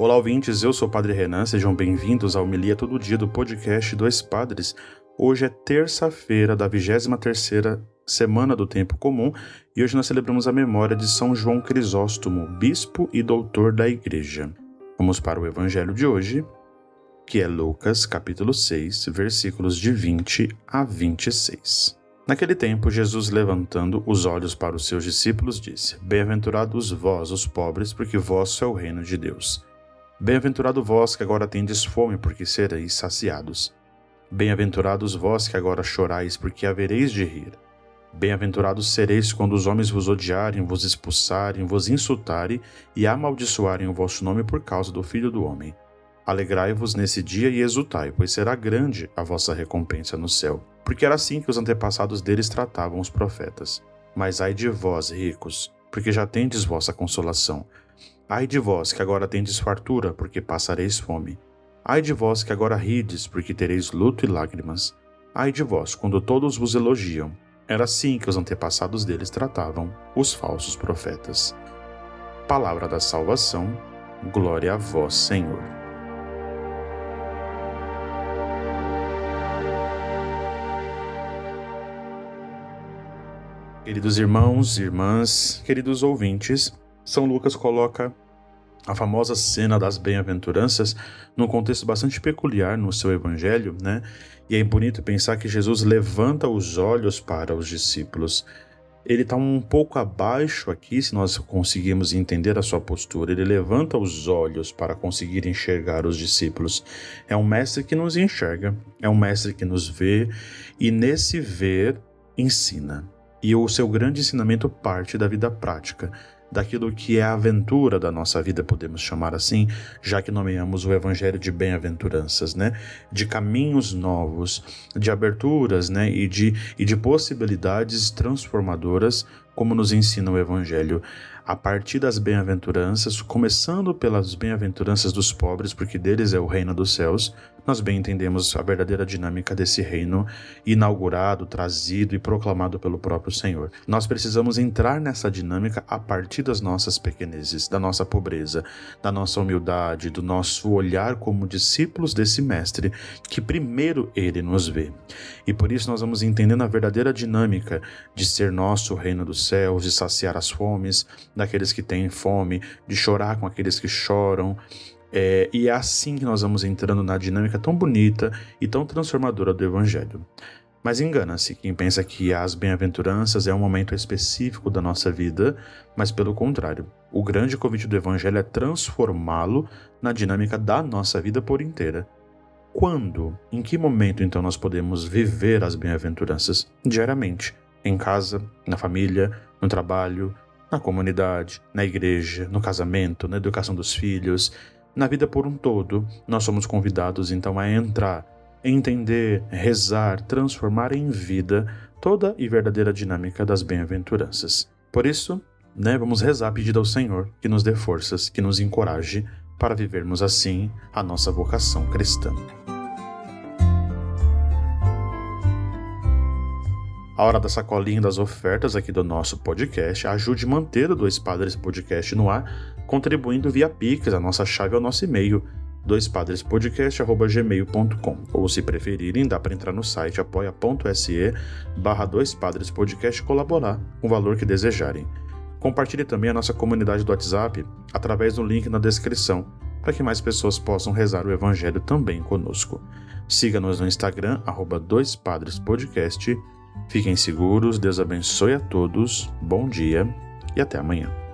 Olá, ouvintes, eu sou o Padre Renan, sejam bem-vindos ao Homilia Todo Dia do podcast Dois Padres. Hoje é terça-feira da 23ª Semana do Tempo Comum e hoje nós celebramos a memória de São João Crisóstomo, bispo e doutor da Igreja. Vamos para o Evangelho de hoje, que é Lucas, capítulo 6, versículos de 20 a 26. Naquele tempo, Jesus, levantando os olhos para os seus discípulos, disse: Bem-aventurados vós, os pobres, porque vosso é o reino de Deus. Bem-aventurado vós que agora tendes fome, porque sereis saciados. Bem-aventurados vós que agora chorais, porque havereis de rir. Bem-aventurados sereis quando os homens vos odiarem, vos expulsarem, vos insultarem e amaldiçoarem o vosso nome por causa do Filho do Homem. Alegrai-vos nesse dia e exultai, pois será grande a vossa recompensa no céu. Porque era assim que os antepassados deles tratavam os profetas. Mas ai de vós, ricos, porque já tendes vossa consolação. Ai de vós que agora tendes fartura, porque passareis fome. Ai de vós que agora rides, porque tereis luto e lágrimas. Ai de vós, quando todos vos elogiam. Era assim que os antepassados deles tratavam os falsos profetas. Palavra da salvação, glória a vós, Senhor. Queridos irmãos, irmãs, queridos ouvintes, são Lucas coloca a famosa cena das bem-aventuranças num contexto bastante peculiar no seu evangelho, né? E é bonito pensar que Jesus levanta os olhos para os discípulos. Ele está um pouco abaixo aqui, se nós conseguirmos entender a sua postura. Ele levanta os olhos para conseguir enxergar os discípulos. É um mestre que nos enxerga, é um mestre que nos vê e nesse ver ensina. E o seu grande ensinamento parte da vida prática daquilo que é a aventura da nossa vida, podemos chamar assim, já que nomeamos o evangelho de bem-aventuranças, né? De caminhos novos, de aberturas, né? E de, e de possibilidades transformadoras, como nos ensina o evangelho a partir das bem-aventuranças, começando pelas bem-aventuranças dos pobres, porque deles é o reino dos céus, nós bem entendemos a verdadeira dinâmica desse reino inaugurado, trazido e proclamado pelo próprio Senhor. Nós precisamos entrar nessa dinâmica a partir das nossas pequenezes, da nossa pobreza, da nossa humildade, do nosso olhar como discípulos desse Mestre, que primeiro ele nos vê. E por isso nós vamos entendendo a verdadeira dinâmica de ser nosso reino dos céus, de saciar as fomes daqueles que têm fome, de chorar com aqueles que choram, é, e é assim que nós vamos entrando na dinâmica tão bonita e tão transformadora do Evangelho. Mas engana-se quem pensa que as bem-aventuranças é um momento específico da nossa vida, mas pelo contrário, o grande convite do Evangelho é transformá-lo na dinâmica da nossa vida por inteira. Quando, em que momento então nós podemos viver as bem-aventuranças? Diariamente, em casa, na família, no trabalho, na comunidade, na igreja, no casamento, na educação dos filhos, na vida por um todo, nós somos convidados então a entrar, entender, rezar, transformar em vida toda e verdadeira dinâmica das bem-aventuranças. Por isso, né, vamos rezar pedindo ao Senhor que nos dê forças, que nos encoraje para vivermos assim a nossa vocação cristã. A hora da sacolinha das ofertas aqui do nosso podcast ajude a manter o Dois Padres Podcast no ar, contribuindo via Pix, a nossa chave é o nosso e-mail, doispadrespodcast.gmail.com ou se preferirem, dá para entrar no site apoia.se barra Dois Padres Podcast e colaborar com o valor que desejarem. Compartilhe também a nossa comunidade do WhatsApp através do link na descrição, para que mais pessoas possam rezar o Evangelho também conosco. Siga-nos no Instagram, arroba Dois Padres Podcast Fiquem seguros, Deus abençoe a todos, bom dia e até amanhã.